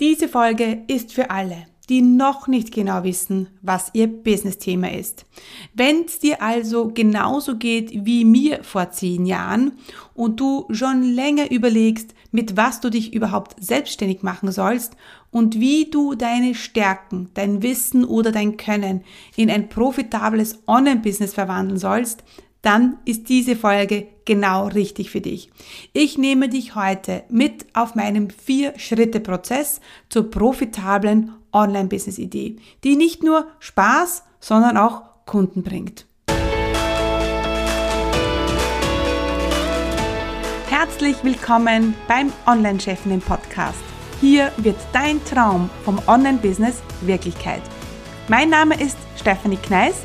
Diese Folge ist für alle, die noch nicht genau wissen, was ihr Business-Thema ist. Wenn es dir also genauso geht wie mir vor zehn Jahren und du schon länger überlegst, mit was du dich überhaupt selbstständig machen sollst und wie du deine Stärken, dein Wissen oder dein Können in ein profitables Online-Business verwandeln sollst, dann ist diese Folge genau richtig für dich. Ich nehme dich heute mit auf meinem Vier-Schritte-Prozess zur profitablen Online-Business-Idee, die nicht nur Spaß, sondern auch Kunden bringt. Herzlich willkommen beim Online-Chefinnen Podcast. Hier wird dein Traum vom Online-Business Wirklichkeit. Mein Name ist Stephanie Kneis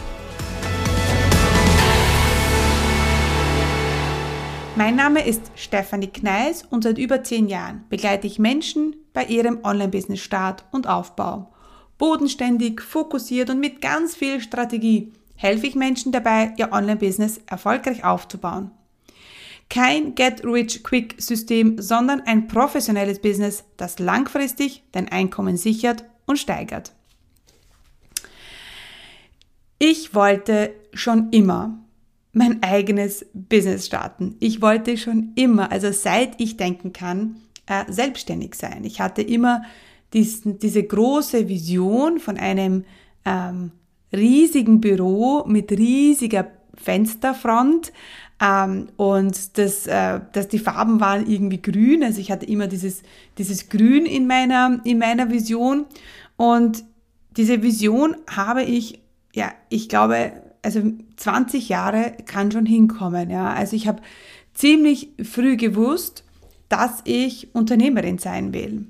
Mein Name ist Stefanie Kneis und seit über zehn Jahren begleite ich Menschen bei ihrem Online-Business-Start und Aufbau. Bodenständig, fokussiert und mit ganz viel Strategie helfe ich Menschen dabei, ihr Online-Business erfolgreich aufzubauen. Kein Get-Rich-Quick-System, sondern ein professionelles Business, das langfristig dein Einkommen sichert und steigert. Ich wollte schon immer mein eigenes Business starten. Ich wollte schon immer, also seit ich denken kann, äh, selbstständig sein. Ich hatte immer diesen, diese große Vision von einem ähm, riesigen Büro mit riesiger Fensterfront ähm, und das, äh, dass die Farben waren irgendwie grün. Also ich hatte immer dieses, dieses Grün in meiner, in meiner Vision und diese Vision habe ich, ja, ich glaube, also 20 Jahre kann schon hinkommen. Ja. Also ich habe ziemlich früh gewusst, dass ich Unternehmerin sein will.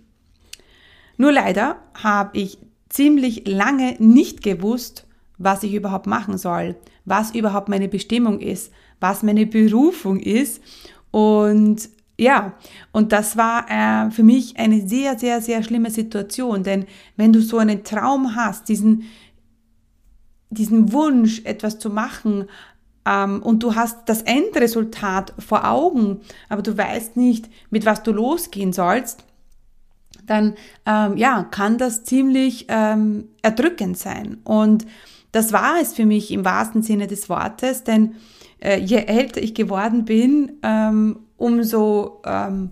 Nur leider habe ich ziemlich lange nicht gewusst, was ich überhaupt machen soll, was überhaupt meine Bestimmung ist, was meine Berufung ist. Und ja, und das war äh, für mich eine sehr, sehr, sehr schlimme Situation, denn wenn du so einen Traum hast, diesen, diesen Wunsch, etwas zu machen, ähm, und du hast das Endresultat vor Augen, aber du weißt nicht, mit was du losgehen sollst, dann ähm, ja, kann das ziemlich ähm, erdrückend sein. Und das war es für mich im wahrsten Sinne des Wortes, denn äh, je älter ich geworden bin, ähm, umso ähm,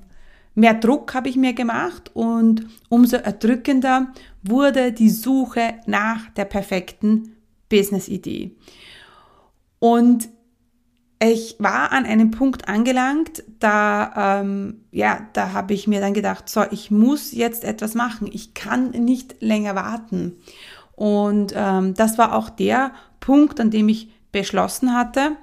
mehr Druck habe ich mir gemacht und umso erdrückender wurde die Suche nach der perfekten Business-Idee. Und ich war an einem Punkt angelangt, da, ähm, ja, da habe ich mir dann gedacht, so, ich muss jetzt etwas machen. Ich kann nicht länger warten. Und ähm, das war auch der Punkt, an dem ich beschlossen hatte,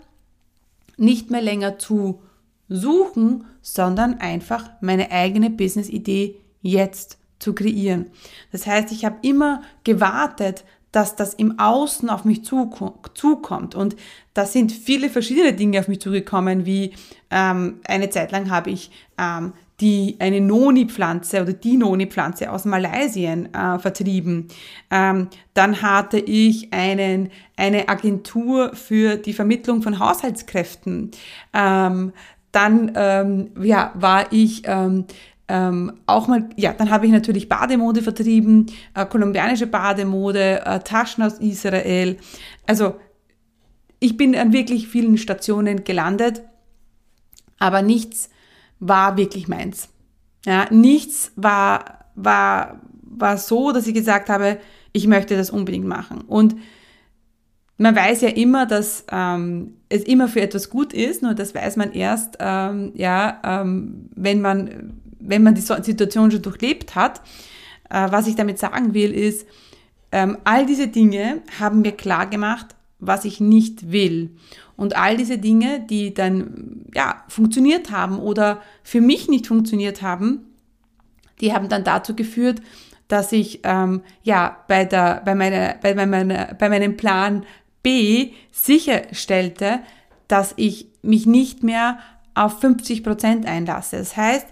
nicht mehr länger zu suchen, sondern einfach meine eigene Business-Idee jetzt zu kreieren. Das heißt, ich habe immer gewartet, dass das im Außen auf mich zukommt. Und da sind viele verschiedene Dinge auf mich zugekommen, wie ähm, eine Zeit lang habe ich ähm, die eine Noni-Pflanze oder die Noni-Pflanze aus Malaysia äh, vertrieben. Ähm, dann hatte ich einen, eine Agentur für die Vermittlung von Haushaltskräften. Ähm, dann ähm, ja, war ich ähm, ähm, auch mal, ja, dann habe ich natürlich Bademode vertrieben, äh, kolumbianische Bademode, äh, Taschen aus Israel. Also ich bin an wirklich vielen Stationen gelandet, aber nichts war wirklich meins. Ja, nichts war, war, war so, dass ich gesagt habe, ich möchte das unbedingt machen. Und man weiß ja immer, dass ähm, es immer für etwas gut ist, nur das weiß man erst, ähm, ja, ähm, wenn man wenn man die Situation schon durchlebt hat. Äh, was ich damit sagen will, ist, ähm, all diese Dinge haben mir klar gemacht, was ich nicht will. Und all diese Dinge, die dann ja, funktioniert haben oder für mich nicht funktioniert haben, die haben dann dazu geführt, dass ich ähm, ja bei, der, bei, meiner, bei, meiner, bei meinem Plan B sicherstellte, dass ich mich nicht mehr auf 50 Prozent einlasse. Das heißt,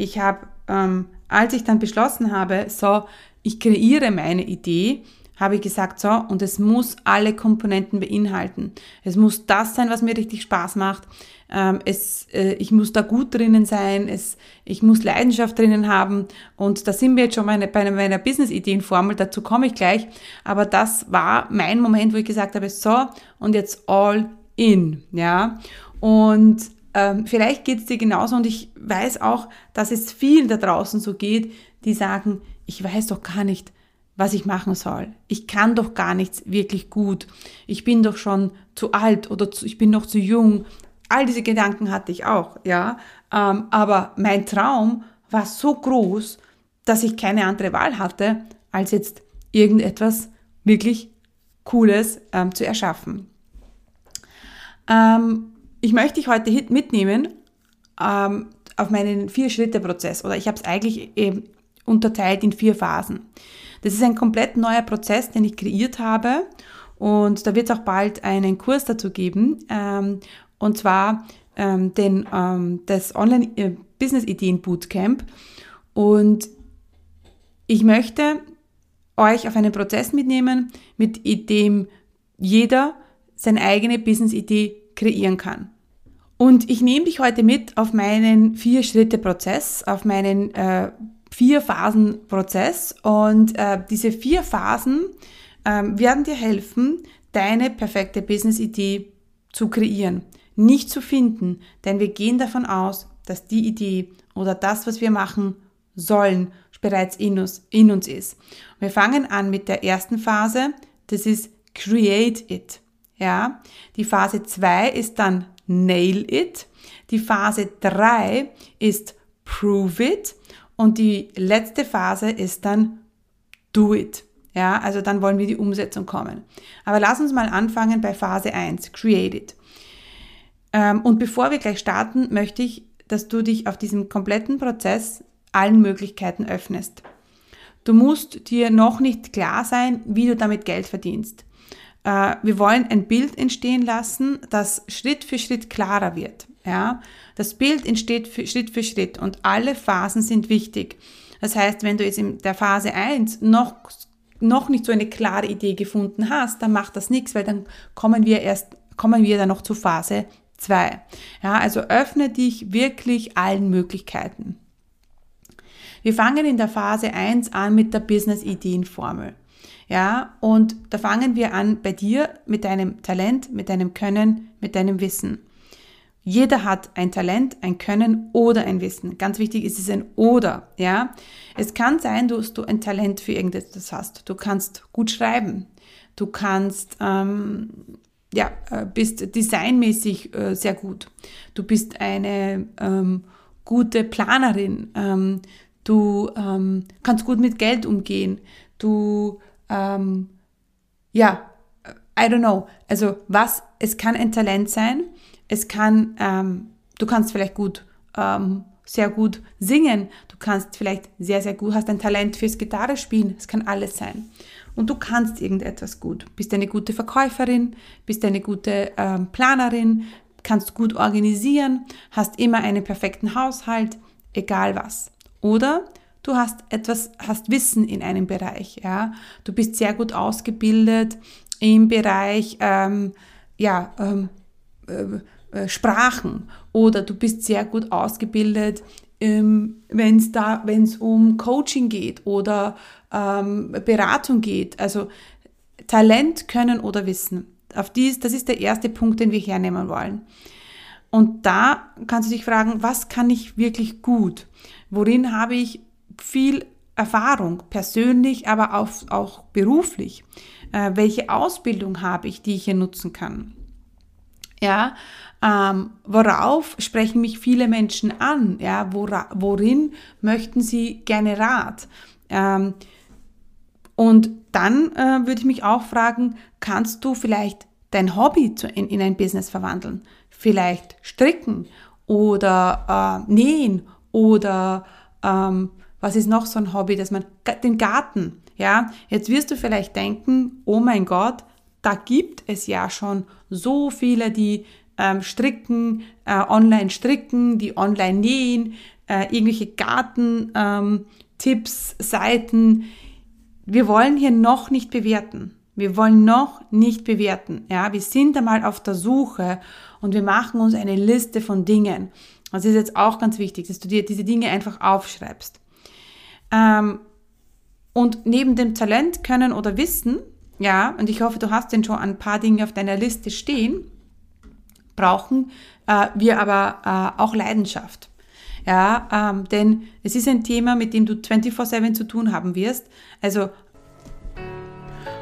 ich habe, ähm, als ich dann beschlossen habe, so, ich kreiere meine Idee, habe ich gesagt, so, und es muss alle Komponenten beinhalten. Es muss das sein, was mir richtig Spaß macht. Ähm, es, äh, ich muss da gut drinnen sein. Es, ich muss Leidenschaft drinnen haben. Und da sind wir jetzt schon meine, bei meiner Business-Ideenformel. Dazu komme ich gleich. Aber das war mein Moment, wo ich gesagt habe, so, und jetzt all in, ja. Und ähm, vielleicht geht es dir genauso und ich weiß auch, dass es vielen da draußen so geht, die sagen, ich weiß doch gar nicht, was ich machen soll. Ich kann doch gar nichts wirklich gut. Ich bin doch schon zu alt oder zu, ich bin noch zu jung. All diese Gedanken hatte ich auch, ja. Ähm, aber mein Traum war so groß, dass ich keine andere Wahl hatte, als jetzt irgendetwas wirklich Cooles ähm, zu erschaffen. Ähm, ich möchte dich heute mitnehmen ähm, auf meinen Vier-Schritte-Prozess. Oder ich habe es eigentlich eben unterteilt in vier Phasen. Das ist ein komplett neuer Prozess, den ich kreiert habe. Und da wird es auch bald einen Kurs dazu geben. Ähm, und zwar ähm, den, ähm, das Online-Business-Ideen-Bootcamp und ich möchte euch auf einen Prozess mitnehmen, mit dem jeder seine eigene Business-Idee kreieren kann. Und ich nehme dich heute mit auf meinen Vier-Schritte-Prozess, auf meinen äh, Vier-Phasen-Prozess. Und äh, diese vier Phasen äh, werden dir helfen, deine perfekte Business-Idee zu kreieren, nicht zu finden, denn wir gehen davon aus, dass die Idee oder das, was wir machen sollen, bereits in uns, in uns ist. Wir fangen an mit der ersten Phase, das ist Create It. Ja, die Phase 2 ist dann Nail It. Die Phase 3 ist Prove It. Und die letzte Phase ist dann Do It. Ja, also dann wollen wir die Umsetzung kommen. Aber lass uns mal anfangen bei Phase 1, Create It. Ähm, und bevor wir gleich starten, möchte ich, dass du dich auf diesem kompletten Prozess allen Möglichkeiten öffnest. Du musst dir noch nicht klar sein, wie du damit Geld verdienst. Äh, wir wollen ein Bild entstehen lassen, das Schritt für Schritt klarer wird. Ja, das Bild entsteht für Schritt für Schritt und alle Phasen sind wichtig. Das heißt, wenn du jetzt in der Phase 1 noch, noch nicht so eine klare Idee gefunden hast, dann macht das nichts, weil dann kommen wir erst, kommen wir dann noch zu Phase 2. Ja, also öffne dich wirklich allen Möglichkeiten. Wir fangen in der Phase 1 an mit der Business-Ideen-Formel. Ja, und da fangen wir an bei dir mit deinem Talent, mit deinem Können, mit deinem Wissen. Jeder hat ein Talent, ein Können oder ein Wissen. Ganz wichtig ist es ein oder, ja. Es kann sein, dass du ein Talent für irgendetwas hast. Du kannst gut schreiben. Du kannst, ähm, ja, äh, bist designmäßig äh, sehr gut. Du bist eine ähm, gute Planerin. Ähm, du ähm, kannst gut mit Geld umgehen. Du ähm, ja, I don't know. Also was, es kann ein Talent sein, es kann, ähm, du kannst vielleicht gut, ähm, sehr gut singen, du kannst vielleicht sehr, sehr gut, hast ein Talent fürs Gitarre spielen, es kann alles sein. Und du kannst irgendetwas gut. Bist eine gute Verkäuferin, bist eine gute ähm, Planerin, kannst gut organisieren, hast immer einen perfekten Haushalt, egal was. Oder du hast etwas, hast Wissen in einem Bereich, ja. Du bist sehr gut ausgebildet im Bereich, ähm, ja, ähm, äh, äh, Sprachen oder du bist sehr gut ausgebildet, ähm, wenn es da, wenn es um Coaching geht oder ähm, Beratung geht. Also Talent, Können oder Wissen. Auf dies, das ist der erste Punkt, den wir hernehmen wollen. Und da kannst du dich fragen, was kann ich wirklich gut? Worin habe ich viel Erfahrung, persönlich, aber auch, auch beruflich. Äh, welche Ausbildung habe ich, die ich hier nutzen kann? Ja, ähm, worauf sprechen mich viele Menschen an? Ja, wora, worin möchten sie gerne Rat? Ähm, und dann äh, würde ich mich auch fragen, kannst du vielleicht dein Hobby zu, in, in ein Business verwandeln? Vielleicht stricken oder äh, nähen oder ähm, was ist noch so ein Hobby, dass man den Garten, ja? Jetzt wirst du vielleicht denken, oh mein Gott, da gibt es ja schon so viele, die ähm, stricken, äh, online stricken, die online nähen, äh, irgendwelche Gartentipps, ähm, Seiten. Wir wollen hier noch nicht bewerten. Wir wollen noch nicht bewerten. Ja, wir sind einmal auf der Suche und wir machen uns eine Liste von Dingen. Das ist jetzt auch ganz wichtig, dass du dir diese Dinge einfach aufschreibst. Ähm, und neben dem Talent, Können oder Wissen, ja, und ich hoffe, du hast denn schon ein paar Dinge auf deiner Liste stehen, brauchen äh, wir aber äh, auch Leidenschaft. Ja, ähm, denn es ist ein Thema, mit dem du 24-7 zu tun haben wirst. Also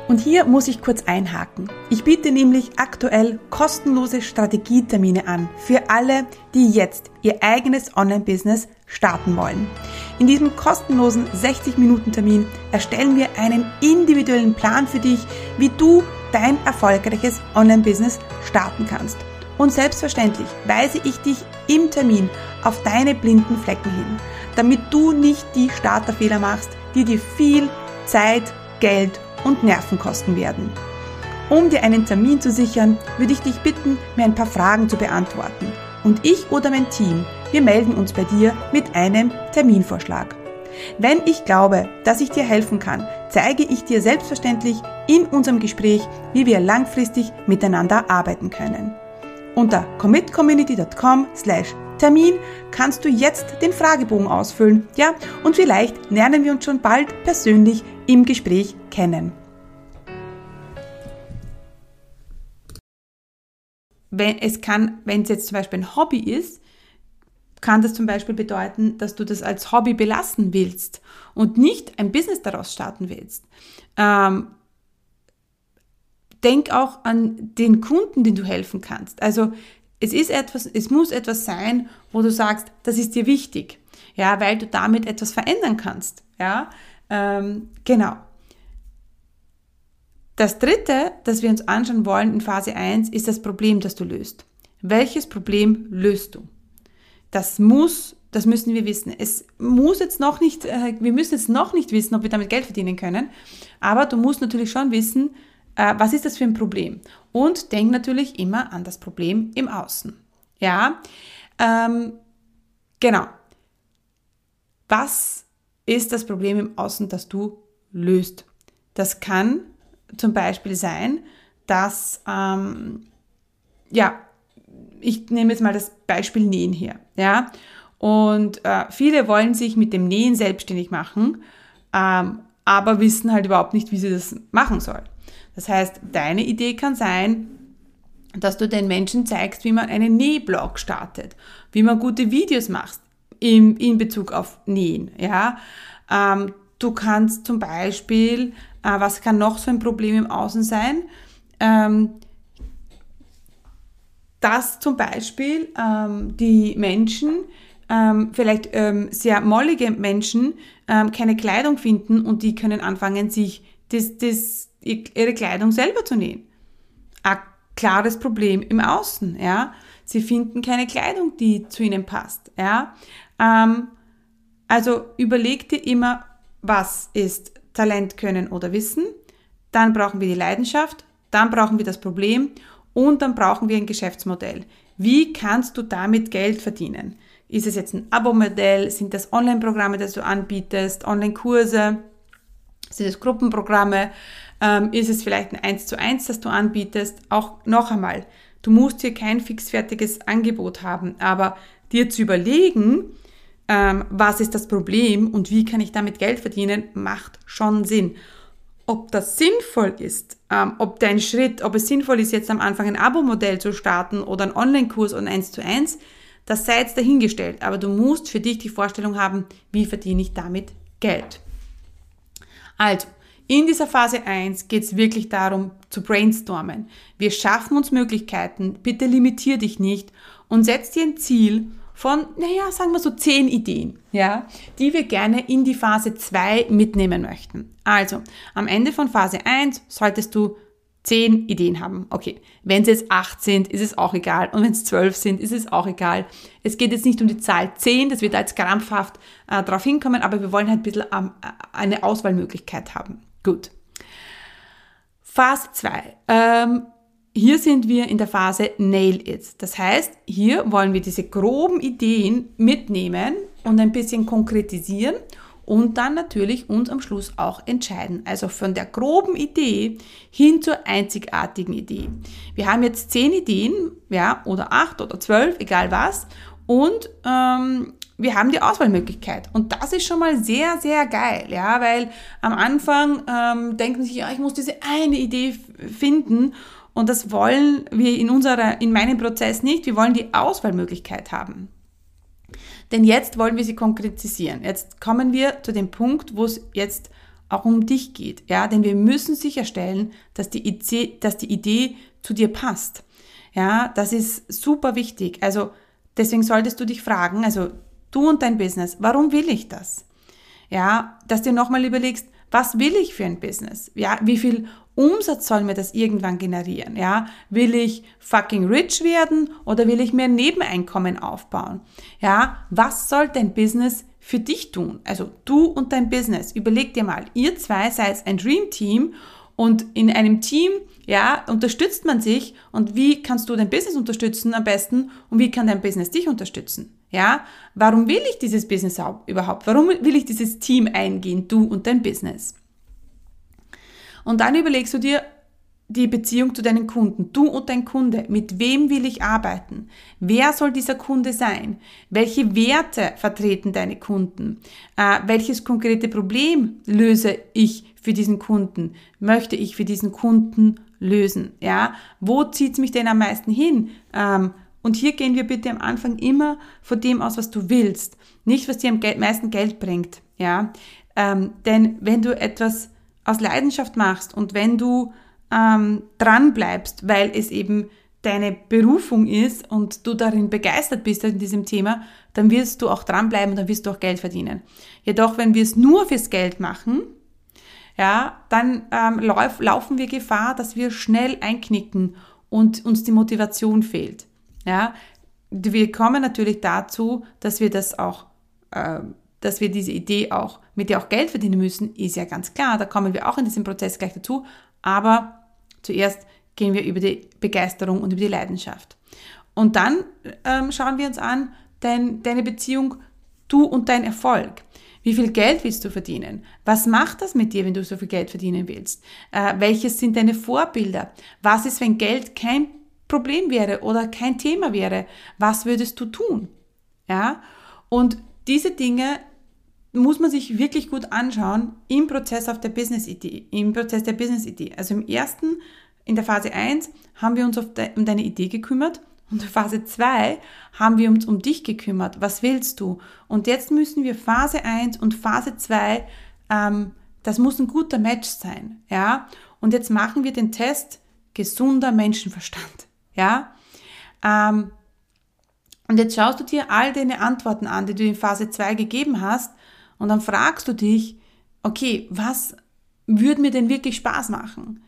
und hier muss ich kurz einhaken. Ich biete nämlich aktuell kostenlose Strategietermine an für alle, die jetzt ihr eigenes Online-Business starten wollen. In diesem kostenlosen 60-Minuten-Termin erstellen wir einen individuellen Plan für dich, wie du dein erfolgreiches Online-Business starten kannst. Und selbstverständlich weise ich dich im Termin auf deine blinden Flecken hin, damit du nicht die Starterfehler machst, die dir viel Zeit, Geld und Nerven kosten werden. Um dir einen Termin zu sichern, würde ich dich bitten, mir ein paar Fragen zu beantworten. Und ich oder mein Team, wir melden uns bei dir mit einem Terminvorschlag. Wenn ich glaube, dass ich dir helfen kann, zeige ich dir selbstverständlich in unserem Gespräch, wie wir langfristig miteinander arbeiten können. Unter commitcommunity.com slash Termin kannst du jetzt den Fragebogen ausfüllen, ja, und vielleicht lernen wir uns schon bald persönlich im Gespräch kennen. Wenn es kann, wenn es jetzt zum Beispiel ein Hobby ist, kann das zum Beispiel bedeuten, dass du das als Hobby belassen willst und nicht ein Business daraus starten willst. Ähm, denk auch an den Kunden, den du helfen kannst. Also es ist etwas, es muss etwas sein, wo du sagst, das ist dir wichtig, ja, weil du damit etwas verändern kannst, ja, ähm, genau. Das dritte, das wir uns anschauen wollen in Phase 1, ist das Problem, das du löst. Welches Problem löst du? Das muss, das müssen wir wissen. Es muss jetzt noch nicht, äh, wir müssen jetzt noch nicht wissen, ob wir damit Geld verdienen können, aber du musst natürlich schon wissen, äh, was ist das für ein Problem? Und denk natürlich immer an das Problem im Außen. Ja, ähm, genau. Was ist das Problem im Außen, das du löst? Das kann zum Beispiel sein, dass, ähm, ja, ich nehme jetzt mal das Beispiel Nähen hier, ja, und äh, viele wollen sich mit dem Nähen selbstständig machen, ähm, aber wissen halt überhaupt nicht, wie sie das machen sollen. Das heißt, deine Idee kann sein, dass du den Menschen zeigst, wie man einen Nähblog startet, wie man gute Videos macht in, in Bezug auf Nähen, ja. Ähm, du kannst zum Beispiel äh, was kann noch so ein Problem im Außen sein? Ähm, dass zum Beispiel ähm, die Menschen, ähm, vielleicht ähm, sehr mollige Menschen, ähm, keine Kleidung finden und die können anfangen, sich das, das, ihre Kleidung selber zu nähen. Ein klares Problem im Außen, ja. Sie finden keine Kleidung, die zu ihnen passt, ja. Ähm, also überleg dir immer, was ist Talent, Können oder Wissen. Dann brauchen wir die Leidenschaft, dann brauchen wir das Problem und dann brauchen wir ein Geschäftsmodell. Wie kannst du damit Geld verdienen? Ist es jetzt ein Abo-Modell? Sind das Online-Programme, das du anbietest? Online-Kurse? Sind es Gruppenprogramme? Ähm, ist es vielleicht ein 1 zu 1, das du anbietest? Auch noch einmal, du musst hier kein fixfertiges Angebot haben, aber dir zu überlegen, ähm, was ist das Problem und wie kann ich damit Geld verdienen, macht schon Sinn. Ob das sinnvoll ist, ähm, ob dein Schritt, ob es sinnvoll ist, jetzt am Anfang ein Abo-Modell zu starten oder einen Online-Kurs und eins zu eins, das sei jetzt dahingestellt. Aber du musst für dich die Vorstellung haben, wie verdiene ich damit Geld. Also, in dieser Phase 1 geht es wirklich darum, zu brainstormen. Wir schaffen uns Möglichkeiten, bitte limitier dich nicht und setz dir ein Ziel von, naja, sagen wir so zehn Ideen, ja, die wir gerne in die Phase 2 mitnehmen möchten. Also, am Ende von Phase 1 solltest du zehn Ideen haben. Okay, wenn es jetzt acht sind, ist es auch egal. Und wenn es zwölf sind, ist es auch egal. Es geht jetzt nicht um die Zahl zehn, dass wir da jetzt krampfhaft äh, drauf hinkommen, aber wir wollen halt ein bisschen ähm, eine Auswahlmöglichkeit haben. Gut. Phase 2. Ähm, hier sind wir in der Phase Nail It. Das heißt, hier wollen wir diese groben Ideen mitnehmen und ein bisschen konkretisieren und dann natürlich uns am Schluss auch entscheiden. Also von der groben Idee hin zur einzigartigen Idee. Wir haben jetzt zehn Ideen, ja, oder acht oder zwölf, egal was. Und ähm, wir haben die Auswahlmöglichkeit. Und das ist schon mal sehr, sehr geil, ja, weil am Anfang ähm, denken sich, ja, ich muss diese eine Idee finden. Und das wollen wir in unserer, in meinem Prozess nicht. Wir wollen die Auswahlmöglichkeit haben. Denn jetzt wollen wir sie konkretisieren. Jetzt kommen wir zu dem Punkt, wo es jetzt auch um dich geht. Ja, denn wir müssen sicherstellen, dass die Idee, dass die Idee zu dir passt. Ja, das ist super wichtig. Also, deswegen solltest du dich fragen, also du und dein Business, warum will ich das? Ja, dass du nochmal überlegst, was will ich für ein Business? Ja, wie viel Umsatz soll mir das irgendwann generieren? Ja, will ich fucking rich werden oder will ich mehr Nebeneinkommen aufbauen? Ja, was soll dein Business für dich tun? Also du und dein Business. Überleg dir mal, ihr zwei seid ein Dream Team und in einem Team, ja, unterstützt man sich und wie kannst du dein Business unterstützen am besten und wie kann dein Business dich unterstützen? Ja, warum will ich dieses Business überhaupt? Warum will ich dieses Team eingehen, du und dein Business? Und dann überlegst du dir die Beziehung zu deinen Kunden, du und dein Kunde, mit wem will ich arbeiten? Wer soll dieser Kunde sein? Welche Werte vertreten deine Kunden? Äh, welches konkrete Problem löse ich für diesen Kunden? Möchte ich für diesen Kunden lösen? Ja, wo zieht's mich denn am meisten hin? Ähm, und hier gehen wir bitte am Anfang immer von dem aus, was du willst, nicht was dir am meisten Geld bringt. Ja, ähm, denn wenn du etwas aus Leidenschaft machst und wenn du ähm, dran bleibst, weil es eben deine Berufung ist und du darin begeistert bist in diesem Thema, dann wirst du auch dranbleiben und dann wirst du auch Geld verdienen. Jedoch, wenn wir es nur fürs Geld machen, ja, dann ähm, lauf, laufen wir Gefahr, dass wir schnell einknicken und uns die Motivation fehlt. Ja, wir kommen natürlich dazu, dass wir das auch, äh, dass wir diese Idee auch, mit der auch Geld verdienen müssen, ist ja ganz klar. Da kommen wir auch in diesem Prozess gleich dazu. Aber zuerst gehen wir über die Begeisterung und über die Leidenschaft. Und dann ähm, schauen wir uns an, dein, deine Beziehung, du und dein Erfolg. Wie viel Geld willst du verdienen? Was macht das mit dir, wenn du so viel Geld verdienen willst? Äh, welches sind deine Vorbilder? Was ist, wenn Geld kein Problem wäre oder kein Thema wäre, was würdest du tun? Ja? Und diese Dinge muss man sich wirklich gut anschauen im Prozess auf der Business-Idee, im Prozess der Business-Idee. Also im ersten, in der Phase 1, haben wir uns de, um deine Idee gekümmert und in Phase 2 haben wir uns um dich gekümmert. Was willst du? Und jetzt müssen wir Phase 1 und Phase 2, ähm, das muss ein guter Match sein. Ja? Und jetzt machen wir den Test gesunder Menschenverstand. Ja? Ähm, und jetzt schaust du dir all deine Antworten an, die du in Phase 2 gegeben hast, und dann fragst du dich, okay, was würde mir denn wirklich Spaß machen?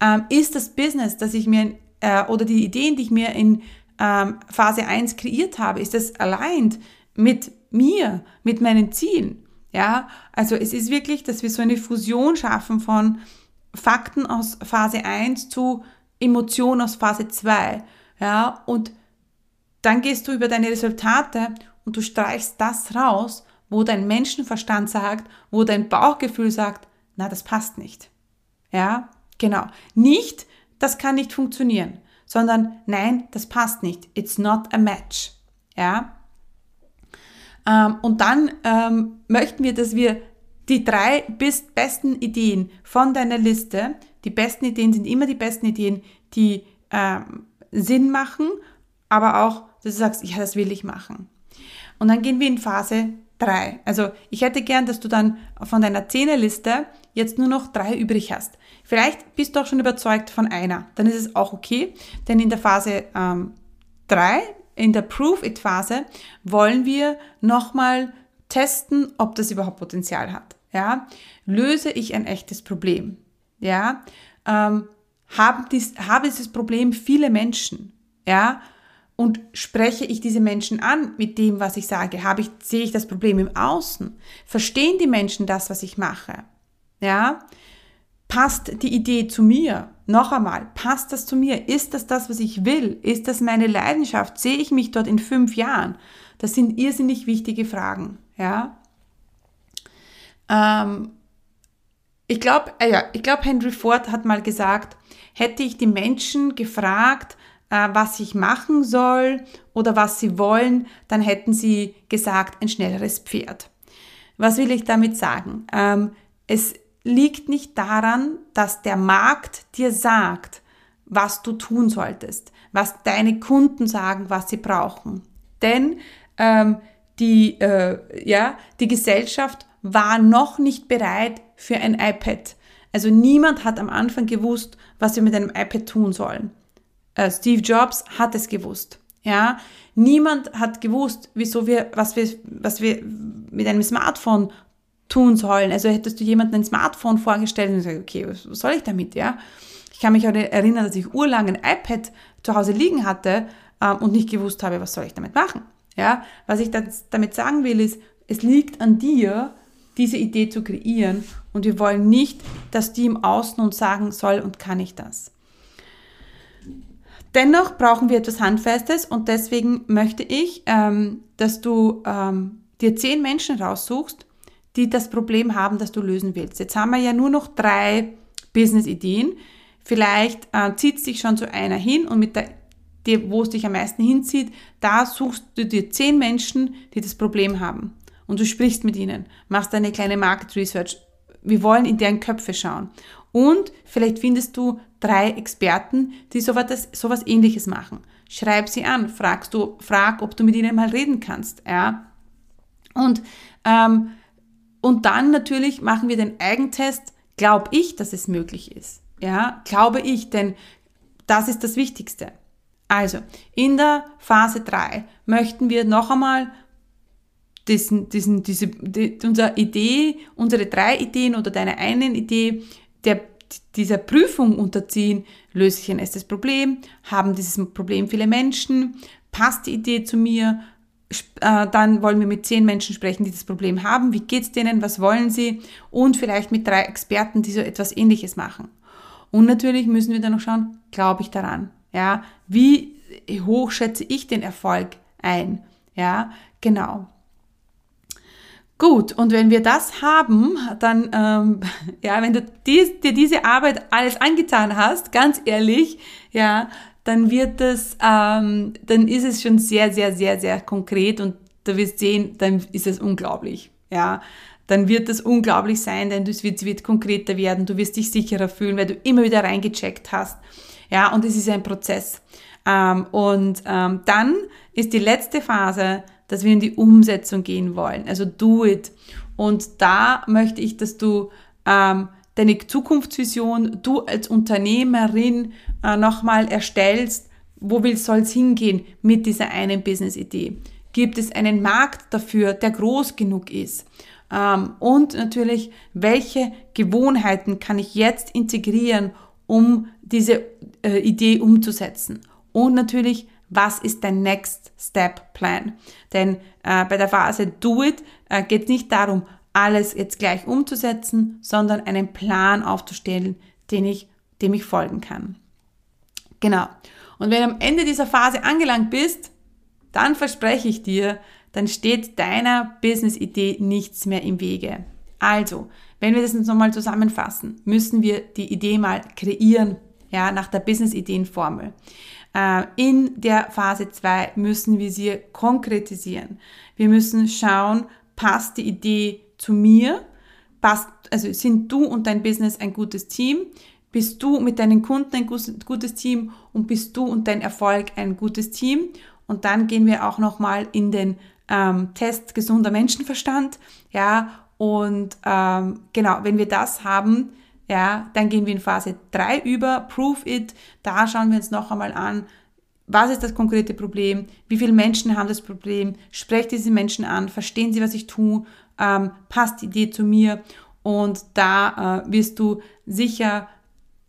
Ähm, ist das Business, das ich mir, äh, oder die Ideen, die ich mir in ähm, Phase 1 kreiert habe, ist das aligned mit mir, mit meinen Zielen? Ja, also es ist wirklich, dass wir so eine Fusion schaffen von Fakten aus Phase 1 zu Emotion aus Phase 2. Ja, und dann gehst du über deine Resultate und du streichst das raus, wo dein Menschenverstand sagt, wo dein Bauchgefühl sagt, na, das passt nicht. Ja, genau. Nicht, das kann nicht funktionieren, sondern nein, das passt nicht. It's not a match. Ja. Ähm, und dann ähm, möchten wir, dass wir die drei besten Ideen von deiner Liste, die besten Ideen sind immer die besten Ideen, die ähm, Sinn machen, aber auch, dass du sagst, ja, das will ich machen. Und dann gehen wir in Phase 3. Also ich hätte gern, dass du dann von deiner Zehnerliste jetzt nur noch drei übrig hast. Vielleicht bist du auch schon überzeugt von einer. Dann ist es auch okay, denn in der Phase 3, ähm, in der Proof-It-Phase, wollen wir nochmal testen, ob das überhaupt Potenzial hat. Ja? Löse ich ein echtes Problem? Ja? Ähm, haben dies, habe dieses Problem viele Menschen, ja, und spreche ich diese Menschen an mit dem, was ich sage? Habe ich, sehe ich das Problem im Außen? Verstehen die Menschen das, was ich mache? Ja? passt die Idee zu mir? Noch einmal, passt das zu mir? Ist das das, was ich will? Ist das meine Leidenschaft? Sehe ich mich dort in fünf Jahren? Das sind irrsinnig wichtige Fragen, ja. Ähm, ich glaube, äh ja, ich glaube, Henry Ford hat mal gesagt, hätte ich die Menschen gefragt, äh, was ich machen soll oder was sie wollen, dann hätten sie gesagt, ein schnelleres Pferd. Was will ich damit sagen? Ähm, es liegt nicht daran, dass der Markt dir sagt, was du tun solltest, was deine Kunden sagen, was sie brauchen. Denn ähm, die, äh, ja, die Gesellschaft war noch nicht bereit für ein iPad. Also niemand hat am Anfang gewusst, was wir mit einem iPad tun sollen. Äh, Steve Jobs hat es gewusst. Ja, niemand hat gewusst, wieso wir, was wir, was wir mit einem Smartphone tun sollen. Also hättest du jemandem ein Smartphone vorgestellt und gesagt, okay, was soll ich damit, ja? Ich kann mich auch erinnern, dass ich urlang ein iPad zu Hause liegen hatte ähm, und nicht gewusst habe, was soll ich damit machen. Ja, was ich damit sagen will, ist, es liegt an dir, diese Idee zu kreieren und wir wollen nicht, dass die im Außen uns sagen soll und kann ich das. Dennoch brauchen wir etwas Handfestes und deswegen möchte ich, ähm, dass du ähm, dir zehn Menschen raussuchst, die das Problem haben, das du lösen willst. Jetzt haben wir ja nur noch drei Business-Ideen. Vielleicht äh, zieht es dich schon zu einer hin und mit der, die, wo es dich am meisten hinzieht, da suchst du dir zehn Menschen, die das Problem haben. Und du sprichst mit ihnen, machst eine kleine Market Research. Wir wollen in deren Köpfe schauen. Und vielleicht findest du drei Experten, die sowas, sowas ähnliches machen. Schreib sie an, fragst du, frag, ob du mit ihnen mal reden kannst, ja. Und, ähm, und dann natürlich machen wir den Eigentest. Glaube ich, dass es möglich ist? Ja, glaube ich, denn das ist das Wichtigste. Also, in der Phase 3 möchten wir noch einmal diesen, diesen, diese, die, unsere Idee, unsere drei Ideen oder deine einen Idee der, dieser Prüfung unterziehen. Löse ich ein erstes Problem? Haben dieses Problem viele Menschen? Passt die Idee zu mir? Äh, dann wollen wir mit zehn Menschen sprechen, die das Problem haben. Wie geht's denen? Was wollen sie? Und vielleicht mit drei Experten, die so etwas Ähnliches machen. Und natürlich müssen wir dann noch schauen, glaube ich daran? Ja, wie hoch schätze ich den Erfolg ein? Ja, genau. Gut, und wenn wir das haben, dann, ähm, ja, wenn du dies, dir diese Arbeit alles angetan hast, ganz ehrlich, ja, dann wird es, ähm, dann ist es schon sehr, sehr, sehr, sehr konkret und du wirst sehen, dann ist es unglaublich, ja. Dann wird es unglaublich sein, denn es wird, wird konkreter werden, du wirst dich sicherer fühlen, weil du immer wieder reingecheckt hast, ja, und es ist ein Prozess. Ähm, und ähm, dann ist die letzte Phase, dass wir in die Umsetzung gehen wollen. Also do it. Und da möchte ich, dass du ähm, deine Zukunftsvision, du als Unternehmerin äh, nochmal erstellst. Wo soll es hingehen mit dieser einen Business-Idee? Gibt es einen Markt dafür, der groß genug ist? Ähm, und natürlich, welche Gewohnheiten kann ich jetzt integrieren, um diese äh, Idee umzusetzen? Und natürlich, was ist dein Next Step Plan? Denn äh, bei der Phase Do It äh, geht es nicht darum, alles jetzt gleich umzusetzen, sondern einen Plan aufzustellen, den ich, dem ich folgen kann. Genau. Und wenn du am Ende dieser Phase angelangt bist, dann verspreche ich dir, dann steht deiner Business-Idee nichts mehr im Wege. Also, wenn wir das jetzt nochmal zusammenfassen, müssen wir die Idee mal kreieren, ja, nach der Business-Ideen-Formel. Äh, in der Phase 2 müssen wir sie konkretisieren. Wir müssen schauen, passt die Idee zu mir? Passt, also sind du und dein Business ein gutes Team? Bist du mit deinen Kunden ein gutes Team und bist du und dein Erfolg ein gutes Team? Und dann gehen wir auch nochmal in den ähm, Test gesunder Menschenverstand. Ja, und ähm, genau, wenn wir das haben, ja, dann gehen wir in Phase 3 über, Prove It. Da schauen wir uns noch einmal an, was ist das konkrete Problem? Wie viele Menschen haben das Problem? Sprecht diese Menschen an, verstehen sie, was ich tue, ähm, passt die Idee zu mir und da äh, wirst du sicher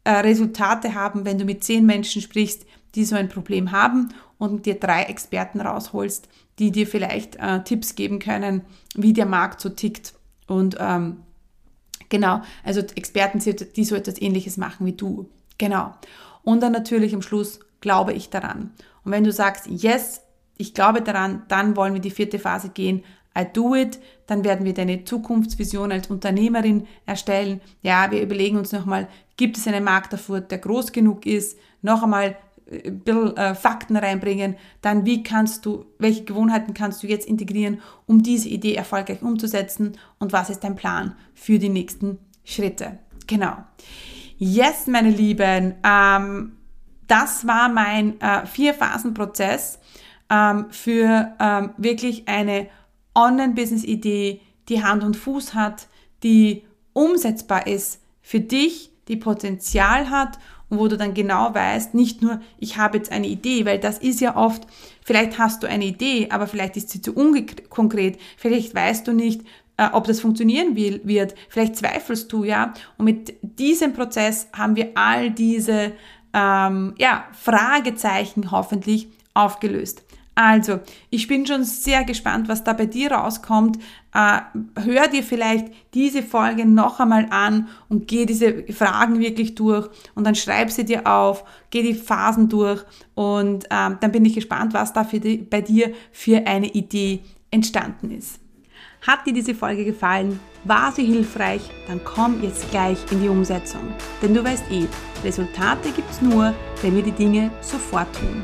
äh, Resultate haben, wenn du mit zehn Menschen sprichst, die so ein Problem haben und dir drei Experten rausholst, die dir vielleicht äh, Tipps geben können, wie der Markt so tickt und ähm, Genau, also Experten, die so etwas ähnliches machen wie du. Genau. Und dann natürlich am Schluss glaube ich daran. Und wenn du sagst, yes, ich glaube daran, dann wollen wir die vierte Phase gehen. I do it. Dann werden wir deine Zukunftsvision als Unternehmerin erstellen. Ja, wir überlegen uns nochmal, gibt es einen Markt dafür, der groß genug ist? Noch einmal ein bisschen äh, Fakten reinbringen. Dann, wie kannst du, welche Gewohnheiten kannst du jetzt integrieren, um diese Idee erfolgreich umzusetzen? Und was ist dein Plan für die nächsten Schritte? Genau. Yes, meine Lieben, ähm, das war mein äh, Vier-Phasen-Prozess ähm, für ähm, wirklich eine Online-Business-Idee, die Hand und Fuß hat, die umsetzbar ist für dich, die Potenzial hat und wo du dann genau weißt, nicht nur, ich habe jetzt eine Idee, weil das ist ja oft, vielleicht hast du eine Idee, aber vielleicht ist sie zu unkonkret, vielleicht weißt du nicht, äh, ob das funktionieren will, wird, vielleicht zweifelst du, ja. Und mit diesem Prozess haben wir all diese ähm, ja, Fragezeichen hoffentlich aufgelöst. Also, ich bin schon sehr gespannt, was da bei dir rauskommt. Äh, hör dir vielleicht diese Folge noch einmal an und geh diese Fragen wirklich durch und dann schreib sie dir auf, geh die Phasen durch und ähm, dann bin ich gespannt, was da die, bei dir für eine Idee entstanden ist. Hat dir diese Folge gefallen? War sie hilfreich? Dann komm jetzt gleich in die Umsetzung. Denn du weißt eh, Resultate gibt's nur, wenn wir die Dinge sofort tun.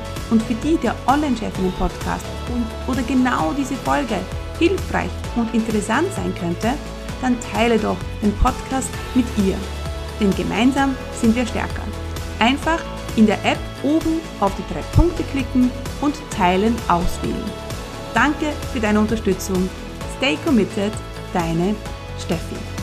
und für die der Online-Chefinnen-Podcast oder genau diese Folge hilfreich und interessant sein könnte, dann teile doch den Podcast mit ihr. Denn gemeinsam sind wir stärker. Einfach in der App oben auf die drei Punkte klicken und Teilen auswählen. Danke für deine Unterstützung. Stay committed, deine Steffi.